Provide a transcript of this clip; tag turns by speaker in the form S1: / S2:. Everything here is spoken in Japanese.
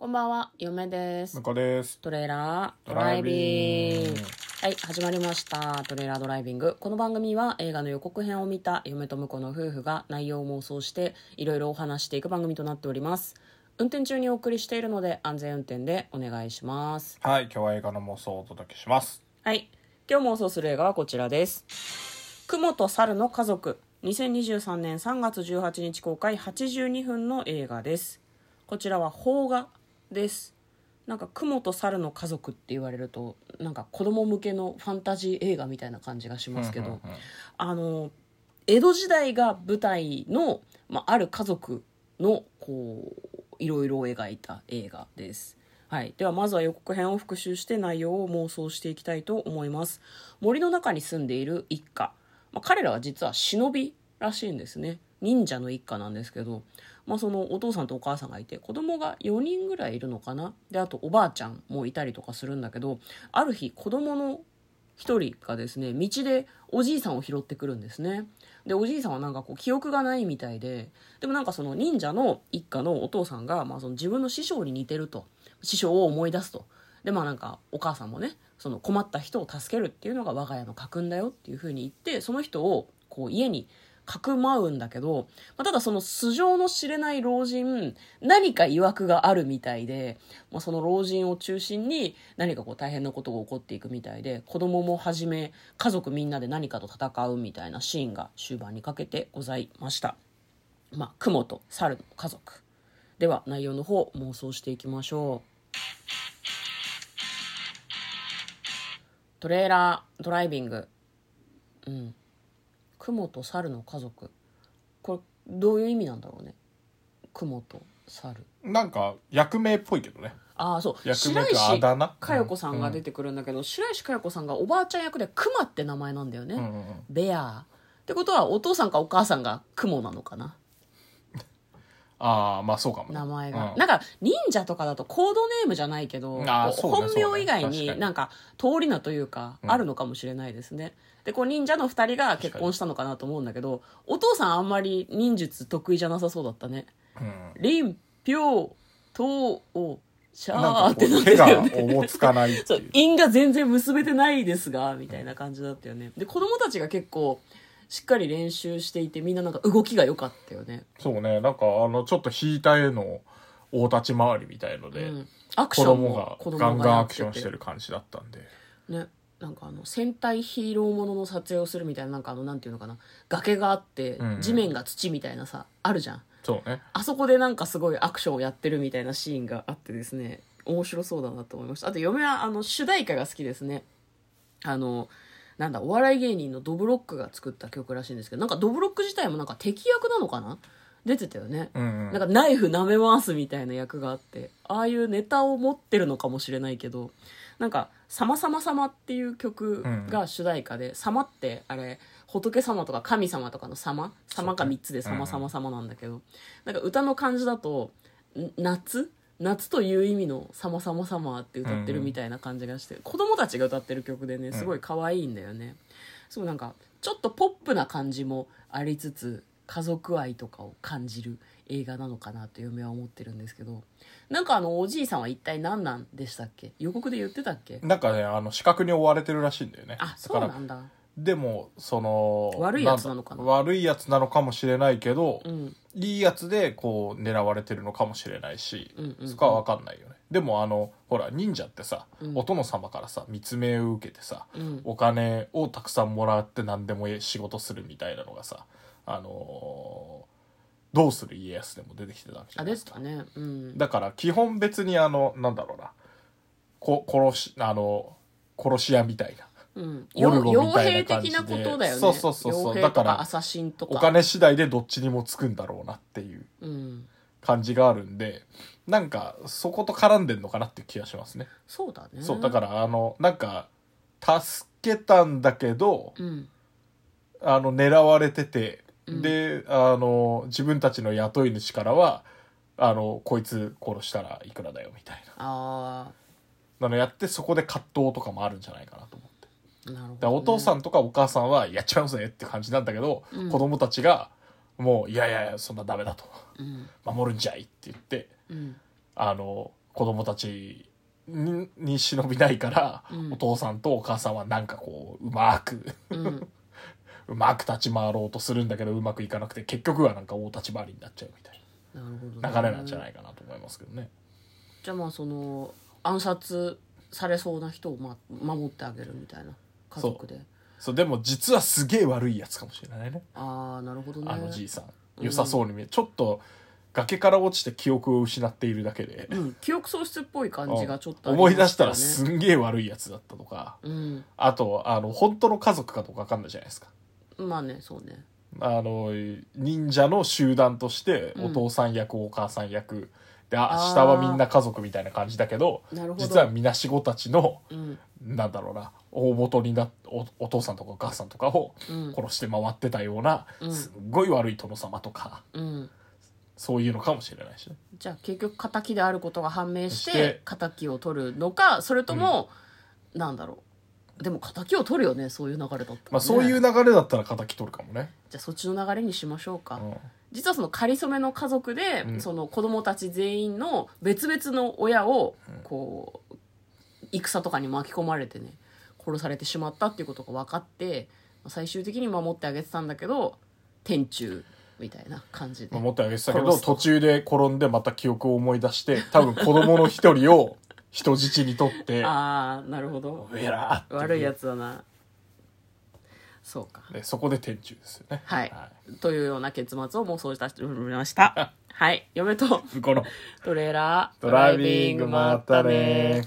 S1: こんばんは、嫁です
S2: 向。こうです。
S1: トレーラードライビング。はい、始まりました。トレーラードライビング。この番組は映画の予告編を見た嫁と婿の夫婦が内容を妄想していろいろお話していく番組となっております。運転中にお送りしているので安全運転でお願いします。
S2: はい、今日は映画の妄想をお届けします。
S1: はい、今日妄想する映画はこちらです。雲と猿の家族。2023年3月18日公開82分の映画です。こちらは邦画です。なんか雲と猿の家族って言われるとなんか子供向けのファンタジー映画みたいな感じがしますけど、あの江戸時代が舞台の、まあ、ある家族のこういろいろ描いた映画です。はい、ではまずは予告編を復習して内容を妄想していきたいと思います。森の中に住んでいる一家、まあ、彼らは実は忍びらしいんですね忍者の一家なんですけど、まあ、そのお父さんとお母さんがいて子供が4人ぐらいいるのかな。であとおばあちゃんもいたりとかするんだけどある日子供の一人がですね道でおじいさんを拾ってくるんですね。でおじいさんはなんかこう記憶がないみたいででもなんかその忍者の一家のお父さんが、まあ、その自分の師匠に似てると。師匠を思い出すと。でまあなんかお母さんもねその困った人を助けるっていうのが我が家の家訓だよっていうふうに言ってその人をこう家にかくまうんだけど、まあ、ただその素性の知れない老人何か曰くがあるみたいで、まあ、その老人を中心に何かこう大変なことが起こっていくみたいで子供もはじめ家族みんなで何かと戦うみたいなシーンが終盤にかけてございました。まあ、雲と猿の家族。では内容の方妄想していきましょう。トレーラードライビング。うん。雲と猿の家族。これどういう意味なんだろうね。雲と猿。
S2: なんか、役名っぽいけどね。
S1: ああそう。
S2: 役名か
S1: 白石
S2: あだ名？
S1: 佳代子さんが出てくるんだけど、白石佳代子さんがおばあちゃん役で熊って名前なんだよね、
S2: うんうんうん。
S1: ベアってことはお父さんかお母さんが雲なのかな
S2: ああ、まあそうかもね。
S1: 名前が、
S2: うん。
S1: なんか忍者とかだとコードネームじゃないけど本名以外
S2: に
S1: に。なんか通り名というか
S2: うん。
S1: あるのかもしれないですね、でこう忍者の2人が結婚したのかなと思うんだけどお父さんあんまり忍術得意じゃなさそうだったね。
S2: うん。
S1: 「臨氷とおシャー」ってなって
S2: 手が
S1: たよね
S2: おぼつかないっていう。
S1: 因が全然結べてないですがみたいな感じだったよね。で子供たちが結構しっかり練習していてみんななんか動きが良かったよね、
S2: そうね、なんかあの、ちょっと引いた絵の大立ち回りみたいので、
S1: うん、アクシ
S2: 子
S1: ョンも
S2: 供が
S1: 子供
S2: ガンガンアクションしてる感じだったんで。
S1: ね。なんかあの戦隊ヒーローものの撮影をするみたいななんかあのなんていうのかな。崖があって
S2: うんうん。
S1: 地面が土みたいなさ、あるじゃん。
S2: そうね。
S1: あそこでなんかすごいアクションをやってるみたいなシーンがあってですね面白そうだなと思いました。あと嫁はあの主題歌が好きですね。あのなんだお笑い芸人のドブロックが作った曲らしいんですけどなんかドブロック自体もなんか敵役なのかな？出てたよね、
S2: うんうん。
S1: なんかナイフ舐め回すみたいな役があってああいうネタを持ってるのかもしれないけどなんか「さまさまさま」っていう曲が主題歌で「さま」ってあれ仏様とか神様とかの様？様が3つで「さまさまさま」なんだけどなんか歌の感じだとん夏？夏という意味の「さまさまさま」って歌ってるみたいな感じがして子供たちが歌ってる曲でねすごい可愛いんだよね。すごいなんかちょっとポップな感じもありつつ家族愛とかを感じる映画なのかなと嫁は思ってるんですけどなんかあのおじいさんは一体何なんでしたっけ？予告で言ってたっけ？
S2: なんかね、あの、視覚に追われてるらしいんだよね。
S1: あそうなんだ
S2: でも、その、
S1: 悪いやつなのか
S2: 悪いやつなのかもしれないけど、
S1: うん。
S2: いいやつでこう狙われてるのかもしれないし、
S1: うんうんうん。
S2: そこは分かんないよね。でもあのほら忍者ってさ、
S1: うん。
S2: お殿様からさ密命を受けてさ、
S1: うん。
S2: お金をたくさんもらって何でも仕事するみたいなのがさあのーどうする家康でも出てきてたわけじゃ
S1: あ
S2: ないですか。
S1: ですかね。うん。
S2: だから基本別にあのなんだろうなこ殺しあの殺し屋みたいな
S1: うん。
S2: オルゴ
S1: 傭
S2: みたい
S1: 兵
S2: な感じで。
S1: 的なことだよね。
S2: そうそうそうそう。だからお金次第でどっちにもつくんだろうなっていう
S1: うん。
S2: 感じがあるんでなんかそこと絡んでんのかなっていう気がしますね、
S1: そうだね。
S2: そうだからあのなんか助けたんだけど
S1: うん。
S2: あの狙われてて、
S1: うん。
S2: であの自分たちの雇い主からはあのこいつ殺したらいくらだよみたいな。
S1: あ
S2: なのやってそこで葛藤とかもあるんじゃないかなと思って
S1: あなるほど、ね、
S2: お父さんとかお母さんはやっちまいますねって感じなんだけど、
S1: うん。
S2: 子供たちがもういやいやいやそんなダメだと。
S1: うん。
S2: 守るんじゃいって言って
S1: うん。
S2: あの子供たちにに忍びないから、
S1: うん。
S2: お父さんとお母さんはなんかこううまく
S1: う
S2: まく立ち回ろうとするんだけどうまくいかなくて結局はなんか大立ち回りになっちゃうみたい
S1: な。
S2: 流れなんじゃないかなと思いますけどね。
S1: じゃあまあその暗殺されそうな人を、まあ、守ってあげるみたいな家族で。
S2: そう。でも実はすげえ悪いやつかもしれないね。
S1: ああなるほどね。
S2: あのじいさん。良さそうに見えちょっと崖から落ちて記憶を失っているだけで、
S1: うん、記憶喪失っぽい感じがちょっとあり
S2: 思
S1: ま
S2: い出したらすんげえ悪いやつだったとか。
S1: うん。
S2: あとあの本当の家族かどうか分かんないじゃないですか。
S1: まあねそうね。
S2: あの忍者の集団として
S1: うん。
S2: お父さん役、お母さん役であ
S1: あー
S2: 下はみんな家族みたいな感じだけど実はみなしごたちの
S1: うん。
S2: なんだろうな大元になっおお父さんとかお母さんとかを
S1: うん。
S2: 殺して回ってたような、
S1: うん。
S2: すっごい悪い殿様とか
S1: うん。
S2: そういうのかもしれないしね。
S1: じゃあ結局敵であることが判明し
S2: して
S1: て敵を取るのかそれとも、なんだろう。でも敵を取るよねそういう流れだったらね、
S2: まあそういう流れだったら敵取るかもね、
S1: じゃあそっちの流れにしましょうか、
S2: うん
S1: 実はその仮初めの家族で、
S2: うん。
S1: その子供たち全員の別々の親をこう戦とかに巻き込まれてね殺されてしまったっていうことが分かって最終的に守ってあげてたんだけど天中みたいな感じで
S2: 守ってあげてたけど途中で転んでまた記憶を思い出して多分子供の一人を人質に取って
S1: ああなるほど「
S2: うえら!」っていう。
S1: 悪いやつだなそうか。
S2: でそこで天中ですよね。
S1: はい、というような結末を妄想いたしました。はい。嫁と
S2: この。
S1: トレーラー
S2: ドライビングまったね